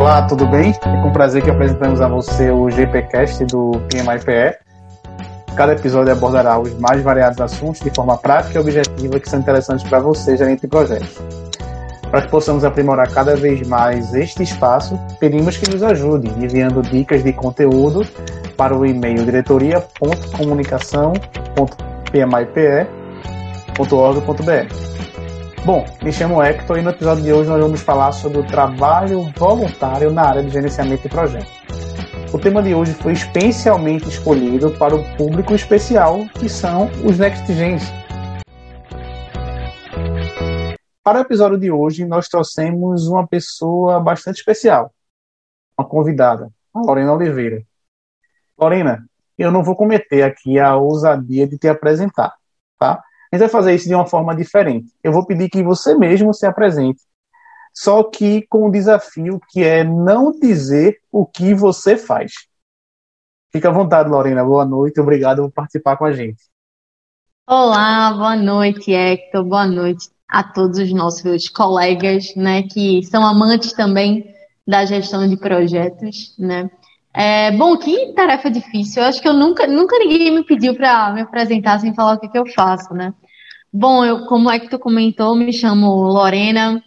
Olá, tudo bem? É com prazer que apresentamos a você o GPcast do PMIPE. Cada episódio abordará os mais variados assuntos de forma prática e objetiva que são interessantes para você, gerente de projetos. Para que possamos aprimorar cada vez mais este espaço, pedimos que nos ajude enviando dicas de conteúdo para o e-mail diretoria.comunicação.pmipe.org.br. Bom, me chamo Hector e no episódio de hoje nós vamos falar sobre o trabalho voluntário na área de gerenciamento de projetos. O tema de hoje foi especialmente escolhido para o público especial, que são os Next Gens. Para o episódio de hoje, nós trouxemos uma pessoa bastante especial, uma convidada, a Lorena Oliveira. Lorena, eu não vou cometer aqui a ousadia de te apresentar, tá? A gente vai fazer isso de uma forma diferente. Eu vou pedir que você mesmo se apresente, só que com o desafio que é não dizer o que você faz. Fica à vontade, Lorena. Boa noite. Obrigado por participar com a gente. Olá, boa noite, Hector. Boa noite a todos os nossos colegas, né, que são amantes também da gestão de projetos, né? É, bom, que tarefa difícil. Eu acho que eu nunca, nunca ninguém me pediu para me apresentar sem falar o que, que eu faço, né? Bom, eu, como é que tu comentou, me chamo Lorena,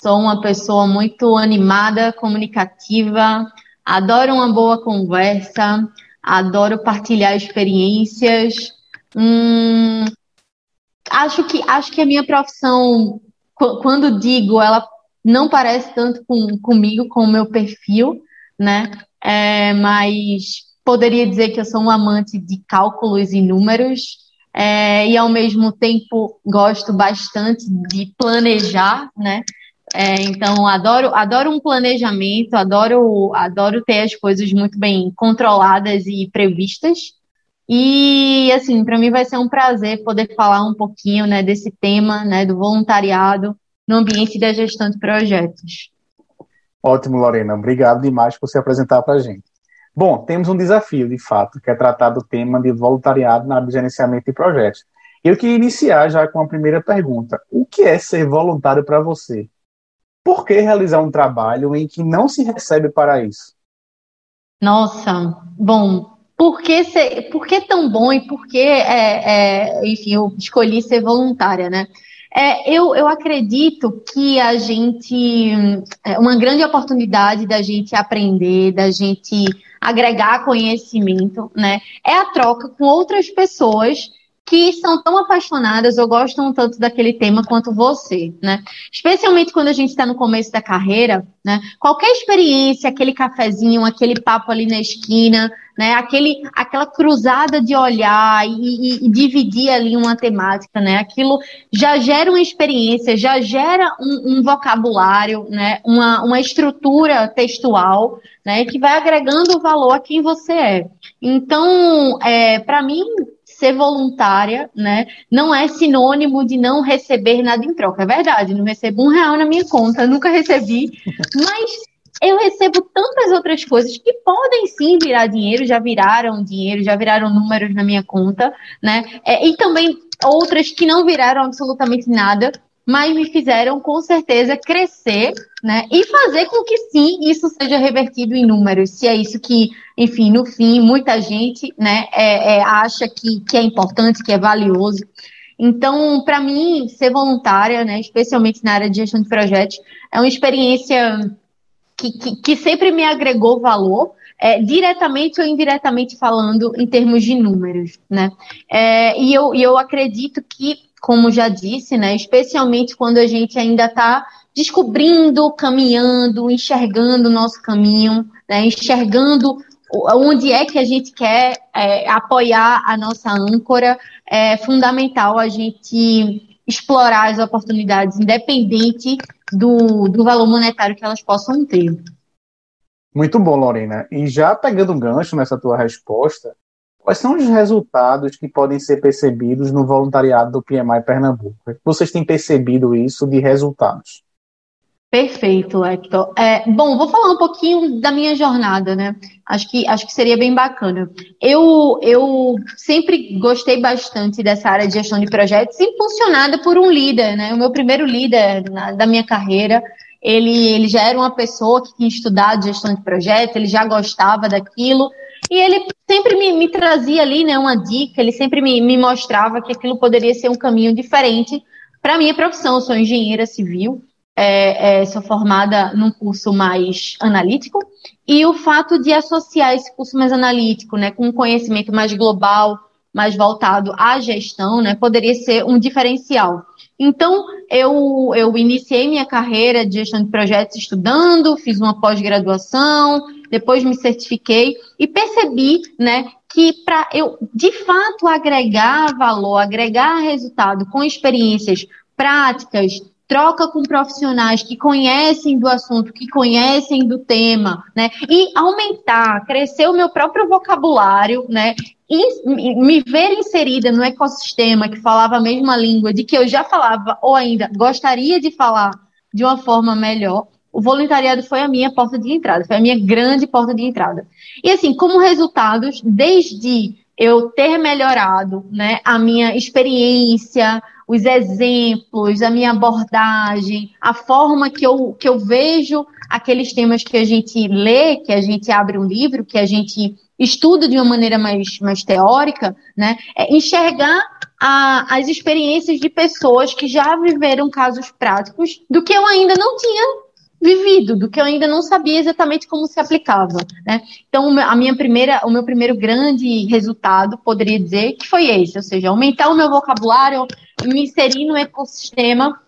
sou uma pessoa muito animada, comunicativa, adoro uma boa conversa, adoro partilhar experiências. Hum, acho que acho que a minha profissão, quando digo, ela não parece tanto com, comigo, com o meu perfil, né? É, mas poderia dizer que eu sou um amante de cálculos e números é, e ao mesmo tempo gosto bastante de planejar, né? É, então adoro adoro um planejamento, adoro adoro ter as coisas muito bem controladas e previstas. E assim, para mim vai ser um prazer poder falar um pouquinho, né, desse tema, né, do voluntariado no ambiente da gestão de projetos. Ótimo, Lorena. Obrigado demais por se apresentar para a gente. Bom, temos um desafio, de fato, que é tratar do tema de voluntariado na área de gerenciamento de projetos. Eu queria iniciar já com a primeira pergunta. O que é ser voluntário para você? Por que realizar um trabalho em que não se recebe para isso? Nossa, bom, por que, ser, por que tão bom e por que, é, é, enfim, eu escolhi ser voluntária, né? É, eu, eu acredito que a gente. É uma grande oportunidade da gente aprender, da gente agregar conhecimento, né? É a troca com outras pessoas que são tão apaixonadas ou gostam tanto daquele tema quanto você, né? Especialmente quando a gente está no começo da carreira, né? Qualquer experiência, aquele cafezinho, aquele papo ali na esquina, né? Aquele, aquela cruzada de olhar e, e, e dividir ali uma temática, né? Aquilo já gera uma experiência, já gera um, um vocabulário, né? Uma, uma estrutura textual, né? Que vai agregando valor a quem você é. Então, é, para mim, ser voluntária, né, não é sinônimo de não receber nada em troca. É verdade, não recebo um real na minha conta, nunca recebi, mas eu recebo tantas outras coisas que podem sim virar dinheiro, já viraram dinheiro, já viraram números na minha conta, né? É, e também outras que não viraram absolutamente nada, mas me fizeram com certeza crescer, né? E fazer com que sim isso seja revertido em números. Se é isso que, enfim, no fim, muita gente, né, é, é, acha que, que é importante, que é valioso. Então, para mim, ser voluntária, né, especialmente na área de gestão de projetos, é uma experiência que, que, que sempre me agregou valor. É, diretamente ou indiretamente falando em termos de números, né? É, e, eu, e eu acredito que como já disse, né? Especialmente quando a gente ainda está descobrindo, caminhando, enxergando o nosso caminho, né? enxergando onde é que a gente quer é, apoiar a nossa âncora, é fundamental a gente explorar as oportunidades, independente do, do valor monetário que elas possam ter. Muito bom, Lorena. E já pegando um gancho nessa tua resposta, Quais são os resultados que podem ser percebidos no voluntariado do PMI Pernambuco? Vocês têm percebido isso de resultados? Perfeito, Hector. É, bom, vou falar um pouquinho da minha jornada, né? Acho que, acho que seria bem bacana. Eu, eu sempre gostei bastante dessa área de gestão de projetos, impulsionada por um líder, né? O meu primeiro líder na, da minha carreira, ele, ele já era uma pessoa que tinha estudado gestão de projetos, ele já gostava daquilo, e ele sempre me, me trazia ali né, uma dica, ele sempre me, me mostrava que aquilo poderia ser um caminho diferente para a minha profissão. Eu sou engenheira civil, é, é, sou formada num curso mais analítico, e o fato de associar esse curso mais analítico né, com um conhecimento mais global, mais voltado à gestão, né, poderia ser um diferencial. Então, eu, eu iniciei minha carreira de gestão de projetos estudando, fiz uma pós-graduação, depois me certifiquei e percebi, né, que para eu de fato agregar valor, agregar resultado com experiências práticas, troca com profissionais que conhecem do assunto, que conhecem do tema, né? E aumentar, crescer o meu próprio vocabulário, né? E me ver inserida no ecossistema que falava a mesma língua de que eu já falava ou ainda gostaria de falar de uma forma melhor. O voluntariado foi a minha porta de entrada, foi a minha grande porta de entrada. E assim, como resultados, desde eu ter melhorado, né, a minha experiência, os exemplos, a minha abordagem, a forma que eu, que eu vejo aqueles temas que a gente lê, que a gente abre um livro, que a gente estuda de uma maneira mais, mais teórica, né? É enxergar a, as experiências de pessoas que já viveram casos práticos do que eu ainda não tinha vivido, do que eu ainda não sabia exatamente como se aplicava, né? Então, a minha primeira, o meu primeiro grande resultado, poderia dizer, que foi esse, ou seja, aumentar o meu vocabulário, me inserir no ecossistema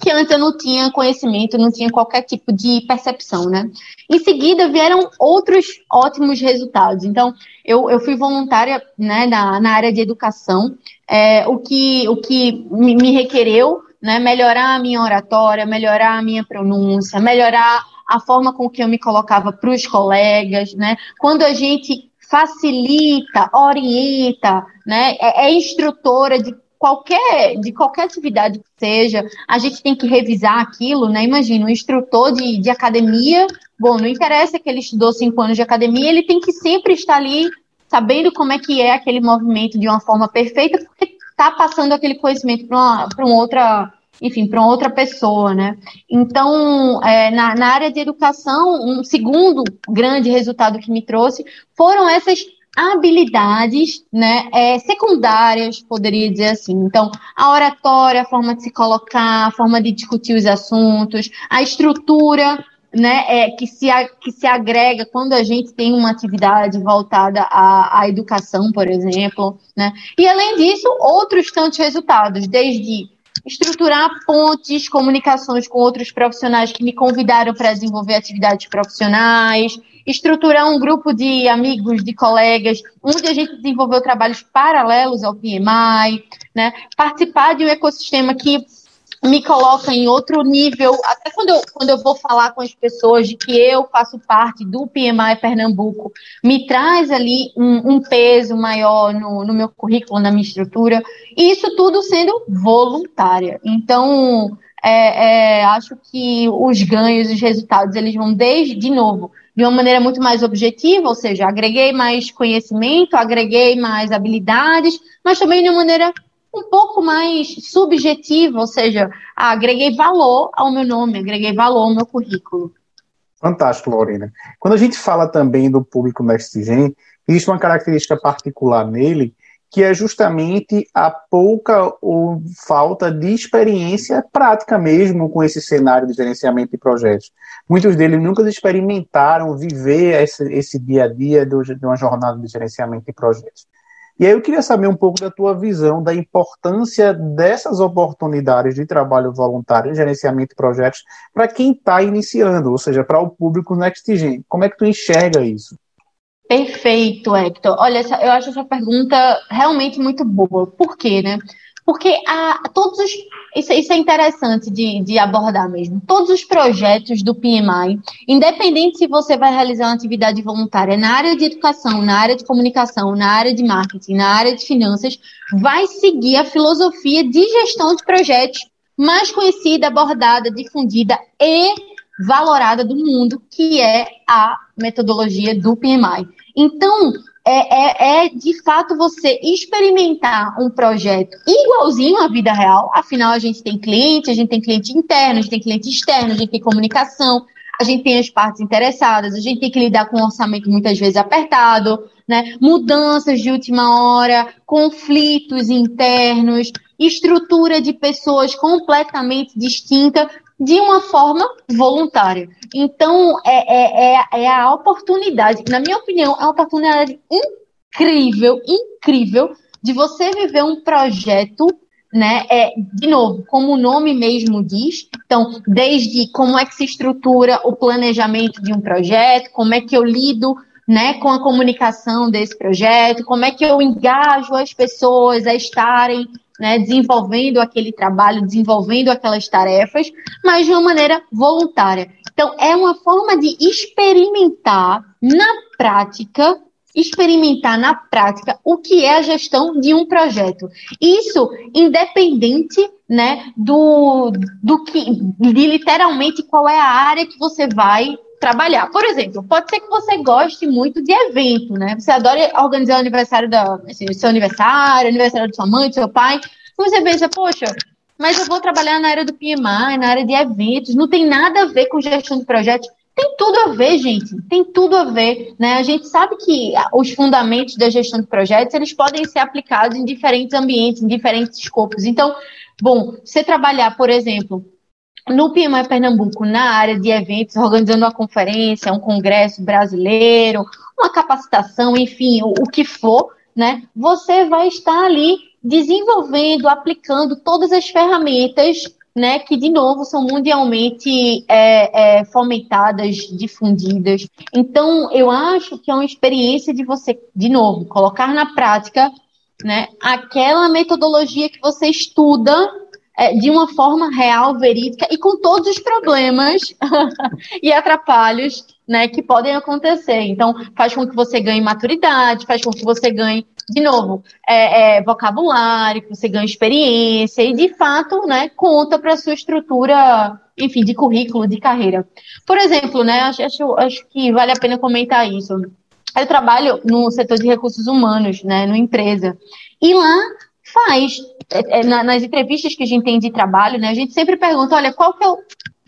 que antes eu não tinha conhecimento, não tinha qualquer tipo de percepção, né? Em seguida vieram outros ótimos resultados. Então, eu, eu fui voluntária né, na, na área de educação, é, o que, o que me, me requereu né, melhorar a minha oratória, melhorar a minha pronúncia, melhorar a forma com que eu me colocava para os colegas, né? Quando a gente facilita, orienta, né, é, é instrutora de qualquer, de qualquer atividade que seja, a gente tem que revisar aquilo, né? Imagina, um instrutor de, de academia, bom, não interessa que ele estudou cinco anos de academia, ele tem que sempre estar ali sabendo como é que é aquele movimento de uma forma perfeita, porque está passando aquele conhecimento para uma outra enfim, para outra pessoa, né? Então, é, na, na área de educação, um segundo grande resultado que me trouxe foram essas habilidades né, é, secundárias, poderia dizer assim. Então, a oratória, a forma de se colocar, a forma de discutir os assuntos, a estrutura né, é, que, se, que se agrega quando a gente tem uma atividade voltada à, à educação, por exemplo. Né? E, além disso, outros tantos resultados, desde estruturar pontes, comunicações com outros profissionais que me convidaram para desenvolver atividades profissionais, estruturar um grupo de amigos, de colegas, onde a gente desenvolveu trabalhos paralelos ao PMI, né? participar de um ecossistema que me coloca em outro nível, até quando eu, quando eu vou falar com as pessoas de que eu faço parte do PMI Pernambuco, me traz ali um, um peso maior no, no meu currículo, na minha estrutura, e isso tudo sendo voluntária. Então, é, é, acho que os ganhos, os resultados, eles vão desde, de novo, de uma maneira muito mais objetiva, ou seja, agreguei mais conhecimento, agreguei mais habilidades, mas também de uma maneira um pouco mais subjetivo, ou seja, agreguei valor ao meu nome, agreguei valor ao meu currículo. Fantástico, Lorena. Quando a gente fala também do público NextGen, existe uma característica particular nele, que é justamente a pouca ou falta de experiência prática mesmo com esse cenário de gerenciamento de projetos. Muitos deles nunca experimentaram viver esse, esse dia a dia de uma jornada de gerenciamento de projetos. E aí eu queria saber um pouco da tua visão da importância dessas oportunidades de trabalho voluntário gerenciamento de projetos para quem está iniciando, ou seja, para o público NextGen. Como é que tu enxerga isso? Perfeito, Hector. Olha, eu acho essa pergunta realmente muito boa. Por quê, né? Porque a, todos os, isso, isso, é interessante de, de abordar mesmo. Todos os projetos do PMI, independente se você vai realizar uma atividade voluntária na área de educação, na área de comunicação, na área de marketing, na área de finanças, vai seguir a filosofia de gestão de projetos mais conhecida, abordada, difundida e valorada do mundo, que é a metodologia do PMI. Então, é, é, é, de fato você experimentar um projeto igualzinho à vida real. Afinal, a gente tem cliente, a gente tem cliente interno, a gente tem cliente externo, a gente tem comunicação, a gente tem as partes interessadas, a gente tem que lidar com um orçamento muitas vezes apertado, né? Mudanças de última hora, conflitos internos, estrutura de pessoas completamente distinta de uma forma voluntária. Então, é, é, é, é a oportunidade, na minha opinião, é uma oportunidade incrível, incrível, de você viver um projeto né? É, de novo, como o nome mesmo diz, então, desde como é que se estrutura o planejamento de um projeto, como é que eu lido né, com a comunicação desse projeto, como é que eu engajo as pessoas a estarem né, desenvolvendo aquele trabalho, desenvolvendo aquelas tarefas, mas de uma maneira voluntária. Então, é uma forma de experimentar na prática experimentar na prática o que é a gestão de um projeto. Isso independente né, do, do que, de literalmente qual é a área que você vai trabalhar. Por exemplo, pode ser que você goste muito de evento, né? Você adora organizar o aniversário da, assim, seu aniversário, aniversário de sua mãe, do seu pai. Você pensa, poxa, mas eu vou trabalhar na área do PMI, na área de eventos, não tem nada a ver com gestão de projetos. Tem tudo a ver, gente. Tem tudo a ver, né? A gente sabe que os fundamentos da gestão de projetos, eles podem ser aplicados em diferentes ambientes, em diferentes escopos. Então, bom, você trabalhar, por exemplo, no PMI Pernambuco, na área de eventos, organizando uma conferência, um congresso brasileiro, uma capacitação, enfim, o, o que for, né? Você vai estar ali desenvolvendo, aplicando todas as ferramentas né, que de novo são mundialmente é, é, fomentadas, difundidas. Então, eu acho que é uma experiência de você, de novo, colocar na prática, né, aquela metodologia que você estuda é, de uma forma real, verídica e com todos os problemas e atrapalhos né, que podem acontecer. Então, faz com que você ganhe maturidade, faz com que você ganhe, de novo, é, é, vocabulário, que você ganhe experiência e, de fato, né, conta para a sua estrutura, enfim, de currículo, de carreira. Por exemplo, né, acho, acho, que vale a pena comentar isso. Eu trabalho no setor de recursos humanos, né, numa empresa, e lá faz, é, é, nas entrevistas que a gente tem de trabalho, né, a gente sempre pergunta, olha, qual que é o...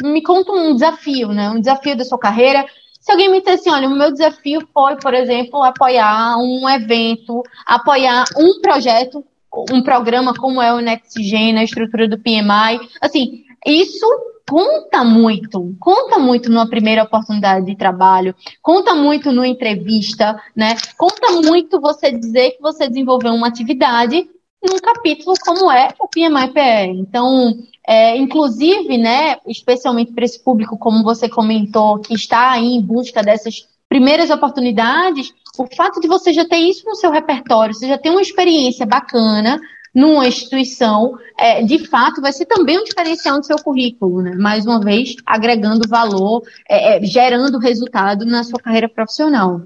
Me conta um desafio, né, um desafio da sua carreira, se alguém me disser assim, olha, o meu desafio foi, por exemplo, apoiar um evento, apoiar um projeto, um programa como é o NextGen, na estrutura do PMI, assim, isso conta muito, conta muito numa primeira oportunidade de trabalho, conta muito numa entrevista, né? Conta muito você dizer que você desenvolveu uma atividade num capítulo como é o PMI-PE. Então, é, inclusive, né, especialmente para esse público, como você comentou, que está aí em busca dessas primeiras oportunidades, o fato de você já ter isso no seu repertório, você já tem uma experiência bacana numa instituição, é, de fato, vai ser também um diferencial no seu currículo, né? Mais uma vez, agregando valor, é, é gerando resultado na sua carreira profissional.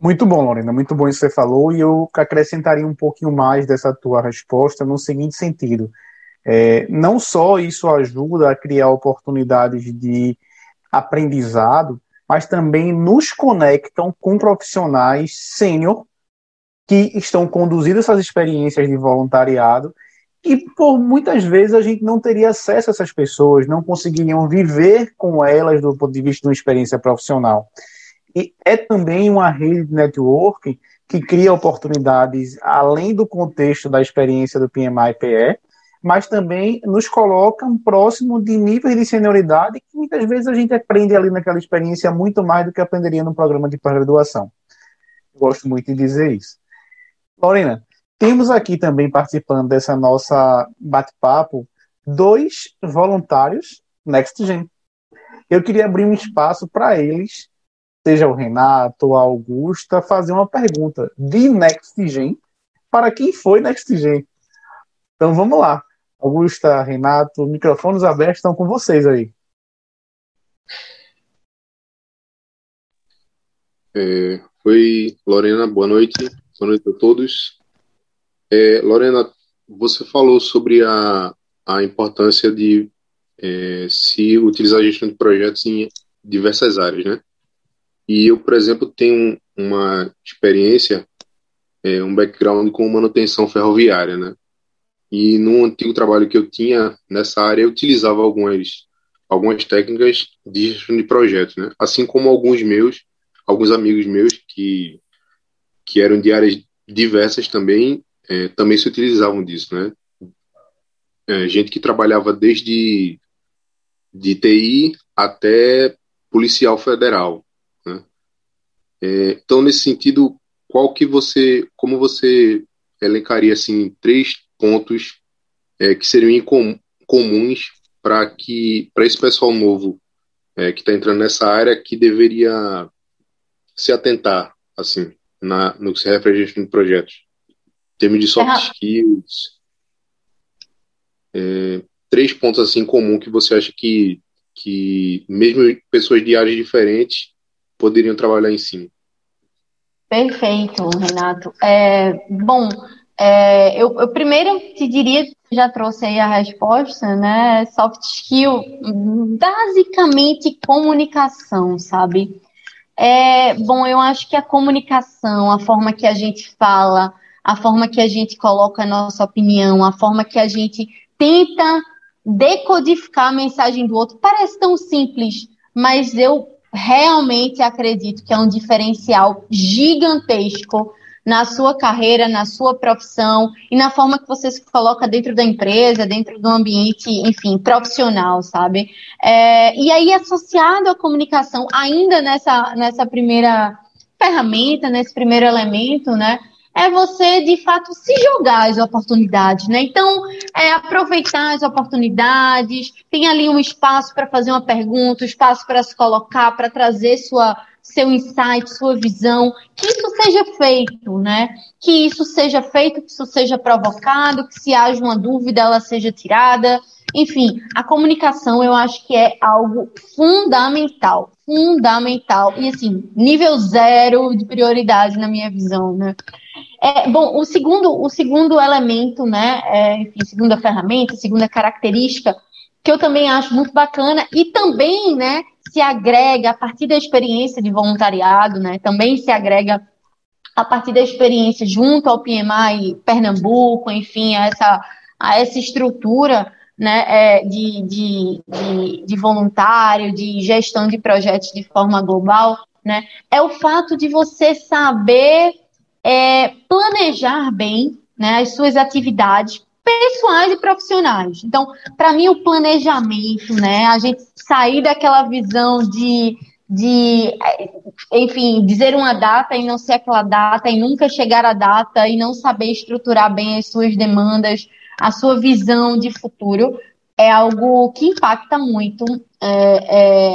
Muito bom, Lorena, muito bom isso que você falou, e eu acrescentaria um pouquinho mais dessa tua resposta no seguinte sentido. É, não só isso ajuda a criar oportunidades de aprendizado, mas também nos conectam com profissionais sênior que estão conduzindo essas experiências de voluntariado e por muitas vezes a gente não teria acesso a essas pessoas, não conseguiriam viver com elas do ponto de vista de uma experiência profissional. E é também uma rede de networking que cria oportunidades além do contexto da experiência do PMI-PE, mas também nos coloca próximo de níveis de senioridade que muitas vezes a gente aprende ali naquela experiência muito mais do que aprenderia no programa de pós-graduação. Gosto muito de dizer isso. Lorena, temos aqui também participando dessa nossa bate-papo dois voluntários NextGen. Eu queria abrir um espaço para eles seja o Renato ou a Augusta, fazer uma pergunta de NextGen para quem foi NextGen. Então vamos lá. Augusta, Renato, microfones abertos estão com vocês aí. É, oi, Lorena, boa noite. Boa noite a todos. É, Lorena, você falou sobre a, a importância de é, se utilizar a gestão de projetos em diversas áreas, né? E eu, por exemplo, tenho uma experiência é, um background com manutenção ferroviária, né? E no antigo trabalho que eu tinha nessa área, eu utilizava algumas, algumas técnicas de gestão de projetos, né? Assim como alguns meus, alguns amigos meus que, que eram de áreas diversas também, é, também se utilizavam disso, né? É, gente que trabalhava desde de TI até policial federal? É, então, nesse sentido, qual que você, como você elencaria assim três pontos é, que seriam incom comuns para que para esse pessoal novo é, que está entrando nessa área que deveria se atentar assim na, no que se refere a gestão de projetos? Em termos de soft skills é, três pontos assim comum que você acha que que mesmo pessoas de áreas diferentes poderiam trabalhar em cima Perfeito, Renato. É, bom, é, eu, eu, primeiro te diria, já trouxe aí a resposta, né? Soft skill, basicamente comunicação, sabe? É, bom, eu acho que a comunicação, a forma que a gente fala, a forma que a gente coloca a nossa opinião, a forma que a gente tenta decodificar a mensagem do outro, parece tão simples, mas eu realmente acredito que é um diferencial gigantesco na sua carreira, na sua profissão e na forma que você se coloca dentro da empresa, dentro do ambiente, enfim, profissional, sabe? É, e aí, associado à comunicação, ainda nessa, nessa primeira ferramenta, nesse primeiro elemento, né? É você de fato se jogar as oportunidades, né? Então, é aproveitar as oportunidades, tem ali um espaço para fazer uma pergunta, um espaço para se colocar, para trazer sua seu insight, sua visão, que isso seja feito, né? Que isso seja feito, que isso seja provocado, que se haja uma dúvida, ela seja tirada. Enfim, a comunicação eu acho que é algo fundamental, fundamental e assim nível zero de prioridade na minha visão, né? É, bom, o segundo, o segundo elemento, né, é, enfim, segunda ferramenta, segunda característica, que eu também acho muito bacana e também, né, se agrega a partir da experiência de voluntariado, né, também se agrega a partir da experiência junto ao PMI Pernambuco, enfim, a essa, a essa estrutura, né, é, de, de, de, de voluntário, de gestão de projetos de forma global, né, é o fato de você saber é, planejar bem né, as suas atividades pessoais e profissionais. Então, para mim, o planejamento, né, a gente sair daquela visão de, de, enfim, dizer uma data e não ser aquela data, e nunca chegar à data, e não saber estruturar bem as suas demandas, a sua visão de futuro, é algo que impacta muito, é, é,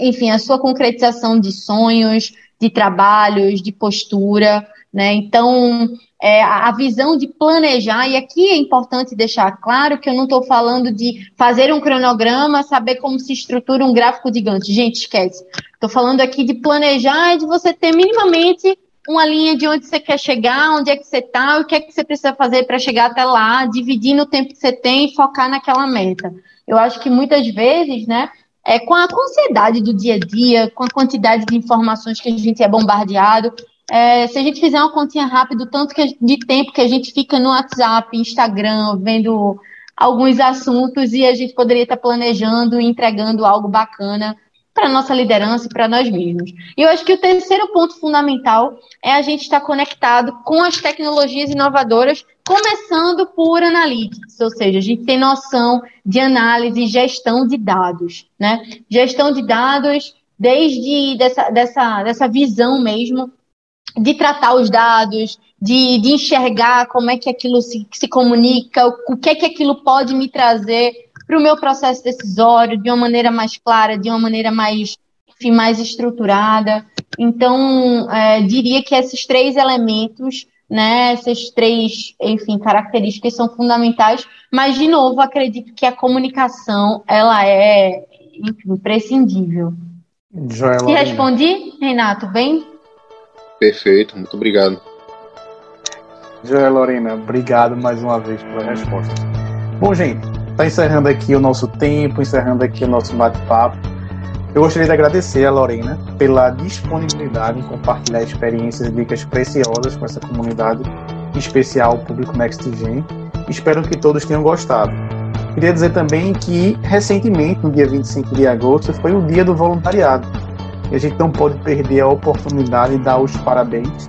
enfim, a sua concretização de sonhos, de trabalhos, de postura, né? Então, é, a visão de planejar, e aqui é importante deixar claro que eu não estou falando de fazer um cronograma, saber como se estrutura um gráfico gigante. Gente, esquece. Estou falando aqui de planejar e de você ter minimamente uma linha de onde você quer chegar, onde é que você está, o que é que você precisa fazer para chegar até lá, dividindo o tempo que você tem e focar naquela meta. Eu acho que muitas vezes, né, é, com a ansiedade do dia a dia, com a quantidade de informações que a gente é bombardeado, é, se a gente fizer uma continha rápida, tanto que, de tempo que a gente fica no WhatsApp, Instagram, vendo alguns assuntos e a gente poderia estar planejando e entregando algo bacana para nossa liderança e para nós mesmos. E eu acho que o terceiro ponto fundamental é a gente estar conectado com as tecnologias inovadoras, começando por analytics, ou seja, a gente tem noção de análise e gestão de dados, né? Gestão de dados desde dessa, dessa, dessa visão mesmo de tratar os dados, de, de enxergar como é que aquilo se, se comunica, o, o que é que aquilo pode me trazer para o meu processo decisório de uma maneira mais clara, de uma maneira mais, enfim, mais estruturada. Então, é, diria que esses três elementos, né, essas três, enfim, características são fundamentais, mas, de novo, acredito que a comunicação, ela é, enfim, imprescindível. Joel, respondi, Renato, bem? Perfeito, muito obrigado. Joé Lorena, obrigado mais uma vez pela resposta. Bom, gente, está encerrando aqui o nosso tempo, encerrando aqui o nosso bate-papo. Eu gostaria de agradecer a Lorena pela disponibilidade em compartilhar experiências e dicas preciosas com essa comunidade, em especial o público NextGen. Espero que todos tenham gostado. Queria dizer também que, recentemente, no dia 25 de agosto, foi o dia do voluntariado. E a gente não pode perder a oportunidade de dar os parabéns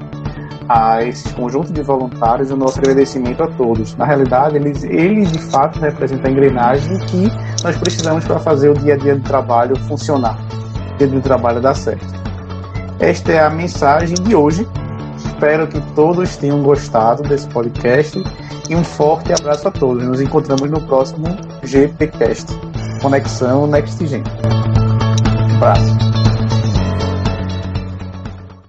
a esse conjunto de voluntários o nosso agradecimento a todos. Na realidade, eles, eles de fato representam a engrenagem que nós precisamos para fazer o dia a dia do trabalho funcionar, o dia do trabalho dar certo. Esta é a mensagem de hoje. Espero que todos tenham gostado desse podcast e um forte abraço a todos. Nos encontramos no próximo GPcast. Conexão NextGen. Um abraço.